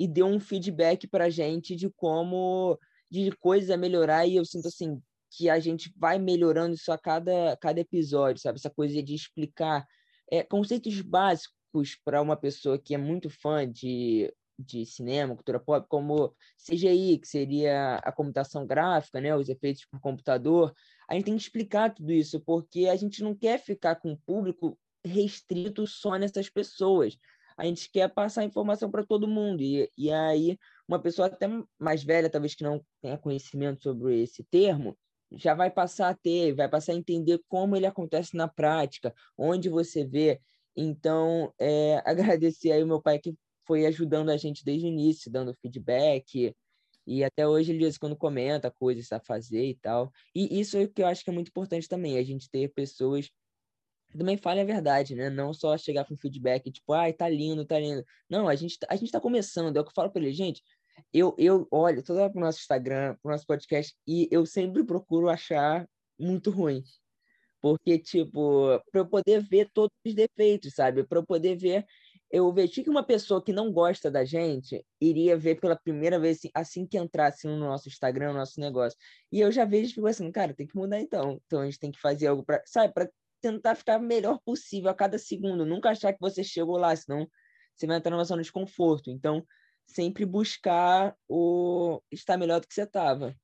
e deu um feedback para a gente de como, de coisas a melhorar, e eu sinto assim, que a gente vai melhorando isso a cada, cada episódio, sabe? Essa coisa de explicar é, conceitos básicos para uma pessoa que é muito fã de, de cinema, cultura pop, como CGI, que seria a computação gráfica, né, os efeitos por computador, a gente tem que explicar tudo isso, porque a gente não quer ficar com o público restrito só nessas pessoas. A gente quer passar informação para todo mundo. E, e aí, uma pessoa até mais velha, talvez que não tenha conhecimento sobre esse termo, já vai passar a ter, vai passar a entender como ele acontece na prática, onde você vê. Então, é, agradecer aí o meu pai que foi ajudando a gente desde o início, dando feedback, e até hoje ele, quando comenta coisas a fazer e tal. E isso é o que eu acho que é muito importante também, a gente ter pessoas também falem a verdade, né? Não só chegar com feedback, tipo, ai, tá lindo, tá lindo. Não, a gente, a gente tá começando, é o que eu falo pra ele, gente, eu, eu olho toda hora pro nosso Instagram, pro nosso podcast, e eu sempre procuro achar muito ruim. Porque, tipo, para eu poder ver todos os defeitos, sabe? Para eu poder ver eu vejo que uma pessoa que não gosta da gente iria ver pela primeira vez assim, assim que entrasse no nosso Instagram, no nosso negócio. E eu já vejo e fico assim, cara, tem que mudar então. Então a gente tem que fazer algo para, sabe, para tentar ficar melhor possível a cada segundo. Nunca achar que você chegou lá, senão você vai entrar numa zona de conforto. Então, sempre buscar o estar melhor do que você estava.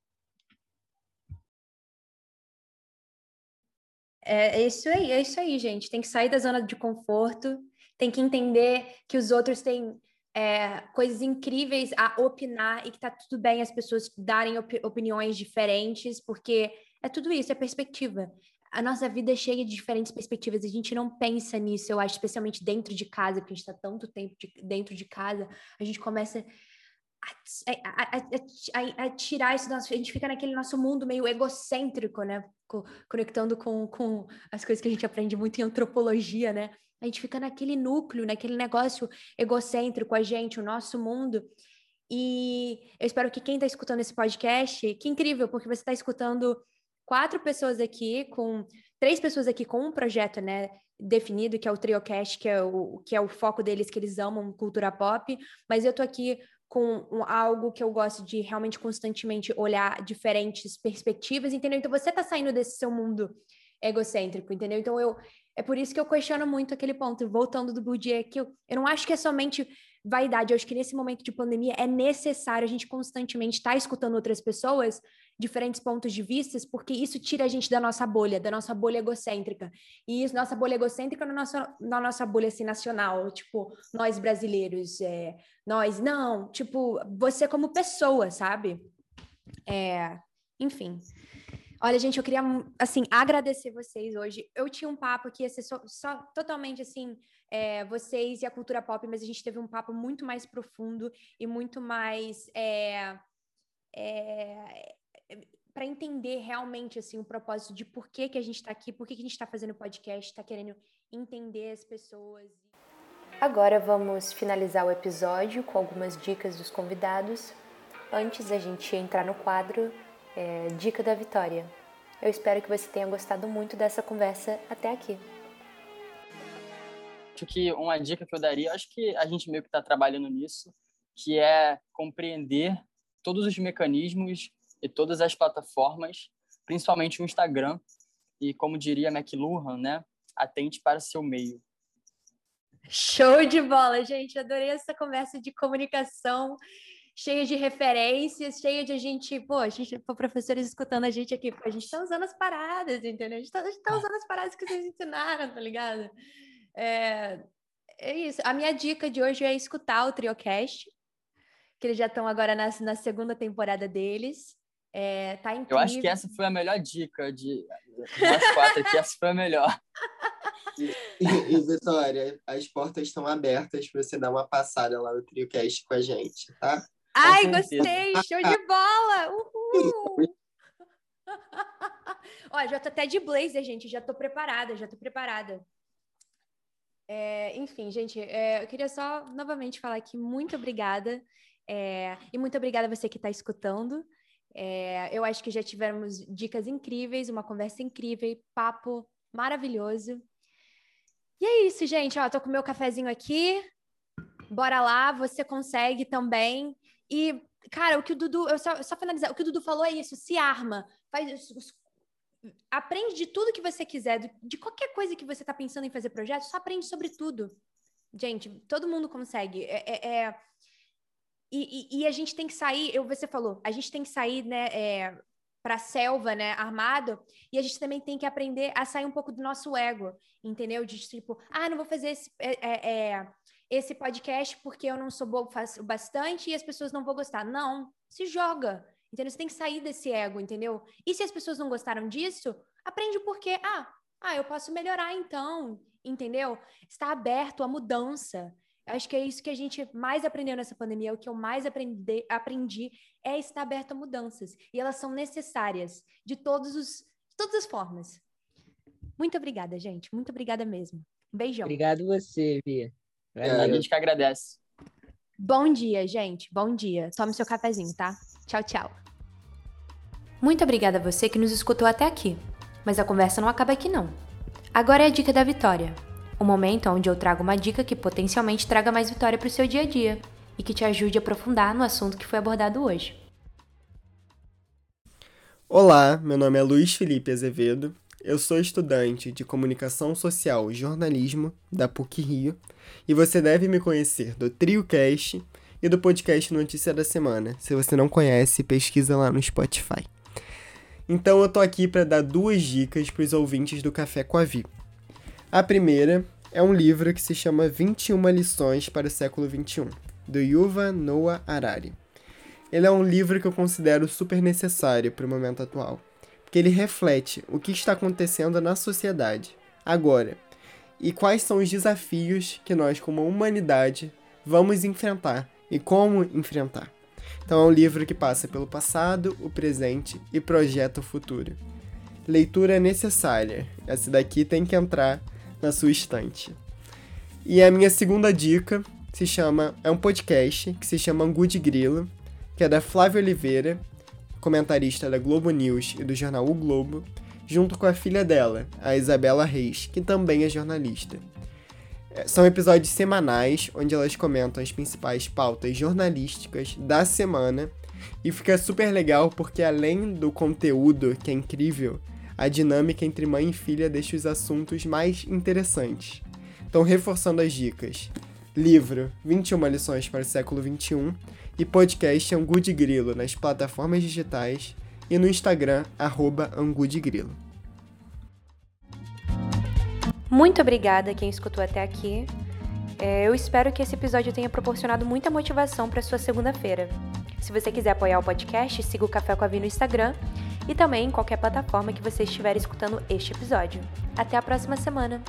É, é isso aí, é isso aí, gente. Tem que sair da zona de conforto tem que entender que os outros têm é, coisas incríveis a opinar e que tá tudo bem as pessoas darem op opiniões diferentes, porque é tudo isso, é perspectiva. A nossa vida é cheia de diferentes perspectivas, a gente não pensa nisso, eu acho, especialmente dentro de casa, porque a gente está tanto tempo de, dentro de casa, a gente começa a, a, a, a, tirar isso nosso, a gente fica naquele nosso mundo meio egocêntrico, né? Co conectando com, com as coisas que a gente aprende muito em antropologia, né? A gente fica naquele núcleo, naquele negócio egocêntrico, a gente, o nosso mundo. E eu espero que quem está escutando esse podcast, que incrível, porque você está escutando quatro pessoas aqui, com três pessoas aqui com um projeto, né? definido, que é o Triocast, que é o, que é o foco deles, que eles amam cultura pop, mas eu tô aqui com um, algo que eu gosto de realmente constantemente olhar diferentes perspectivas, entendeu? Então você tá saindo desse seu mundo egocêntrico, entendeu? Então eu é por isso que eu questiono muito aquele ponto, voltando do Bourdieu, que eu, eu não acho que é somente vaidade, eu acho que nesse momento de pandemia é necessário a gente constantemente estar tá escutando outras pessoas, diferentes pontos de vista, porque isso tira a gente da nossa bolha, da nossa bolha egocêntrica. E isso, nossa bolha egocêntrica na nossa, na nossa bolha assim, nacional, tipo, nós brasileiros, é, nós, não, tipo, você como pessoa, sabe? É, enfim. Olha, gente, eu queria, assim, agradecer vocês hoje. Eu tinha um papo que ia ser só, só totalmente, assim, é, vocês e a cultura pop, mas a gente teve um papo muito mais profundo e muito mais... É, é, para entender realmente, assim, o propósito de por que, que a gente está aqui, por que, que a gente está fazendo podcast, está querendo entender as pessoas. Agora vamos finalizar o episódio com algumas dicas dos convidados. Antes da gente entrar no quadro, é, Dica da Vitória. Eu espero que você tenha gostado muito dessa conversa até aqui. Acho que uma dica que eu daria, acho que a gente meio que está trabalhando nisso, que é compreender todos os mecanismos e todas as plataformas, principalmente o Instagram, e como diria McLuhan, né, atente para seu meio. Show de bola, gente! Adorei essa conversa de comunicação cheia de referências, cheia de a gente, pô, a gente, pô, professores escutando a gente aqui, pô, a gente tá usando as paradas, entendeu? A gente tá, a gente tá usando as paradas que vocês ensinaram, tá ligado? É, é isso. A minha dica de hoje é escutar o Triocast, que eles já estão agora na, na segunda temporada deles. É, tá incrível. Eu acho que essa foi a melhor dica de das quatro aqui, essa foi a melhor. E, e, Vitória, as portas estão abertas para você dar uma passada lá no TrioCast com a gente, tá? Ai, gostei! Show de bola! Uhul! Ó, já tô até de blazer, gente. Já tô preparada, já tô preparada. É, enfim, gente, é, eu queria só novamente falar aqui muito obrigada. É, e muito obrigada a você que está escutando. É, eu acho que já tivemos dicas incríveis, uma conversa incrível, papo maravilhoso. E é isso, gente. Ó, tô com meu cafezinho aqui. Bora lá, você consegue também. E, cara, o que o Dudu, eu só, só finalizar, o que o Dudu falou é isso: se arma, faz aprende de tudo que você quiser, de qualquer coisa que você está pensando em fazer projeto, só aprende sobre tudo. Gente, todo mundo consegue. É, é, é... E, e, e, a gente tem que sair, eu, você falou, a gente tem que sair, né? É... para a selva, né, armado, e a gente também tem que aprender a sair um pouco do nosso ego, entendeu? De tipo, ah, não vou fazer esse, é, é, é esse podcast porque eu não sou boa o bastante e as pessoas não vão gostar. Não, se joga, entendeu? Você tem que sair desse ego, entendeu? E se as pessoas não gostaram disso, aprende o porquê. Ah, ah, eu posso melhorar então, entendeu? Está aberto à mudança. Acho que é isso que a gente mais aprendeu nessa pandemia. O que eu mais aprendi, aprendi é estar aberto a mudanças. E elas são necessárias de, todos os, de todas as formas. Muito obrigada, gente. Muito obrigada mesmo. Um beijão. Obrigado você, Bia. É, a gente que agradece. Bom dia, gente. Bom dia. Tome seu cafezinho, tá? Tchau, tchau. Muito obrigada a você que nos escutou até aqui. Mas a conversa não acaba aqui, não. Agora é a dica da vitória o momento onde eu trago uma dica que potencialmente traga mais vitória para o seu dia a dia e que te ajude a aprofundar no assunto que foi abordado hoje. Olá, meu nome é Luiz Felipe Azevedo. Eu sou estudante de Comunicação Social e Jornalismo da PUC Rio e você deve me conhecer do TrioCast e do podcast Notícia da Semana. Se você não conhece, pesquisa lá no Spotify. Então eu tô aqui para dar duas dicas para os ouvintes do Café com a Vi. A primeira é um livro que se chama 21 Lições para o Século XXI, do Yuval Noah Harari. Ele é um livro que eu considero super necessário para o momento atual, porque ele reflete o que está acontecendo na sociedade, agora, e quais são os desafios que nós, como humanidade, vamos enfrentar e como enfrentar. Então é um livro que passa pelo passado, o presente e projeta o futuro. Leitura necessária. Essa daqui tem que entrar na sua estante. E a minha segunda dica se chama é um podcast que se chama Good Grilo, que é da Flávia Oliveira, comentarista da Globo News e do jornal O Globo, junto com a filha dela, a Isabela Reis, que também é jornalista. É, são episódios semanais onde elas comentam as principais pautas jornalísticas da semana e fica super legal porque além do conteúdo que é incrível, a dinâmica entre mãe e filha deixa os assuntos mais interessantes. Então, reforçando as dicas: livro 21 lições para o século 21 e podcast Angude Grilo nas plataformas digitais e no Instagram, arroba Grilo. Muito obrigada a quem escutou até aqui. É, eu espero que esse episódio tenha proporcionado muita motivação para sua segunda-feira. Se você quiser apoiar o podcast, siga o Café com a Vi no Instagram e também em qualquer plataforma que você estiver escutando este episódio. Até a próxima semana!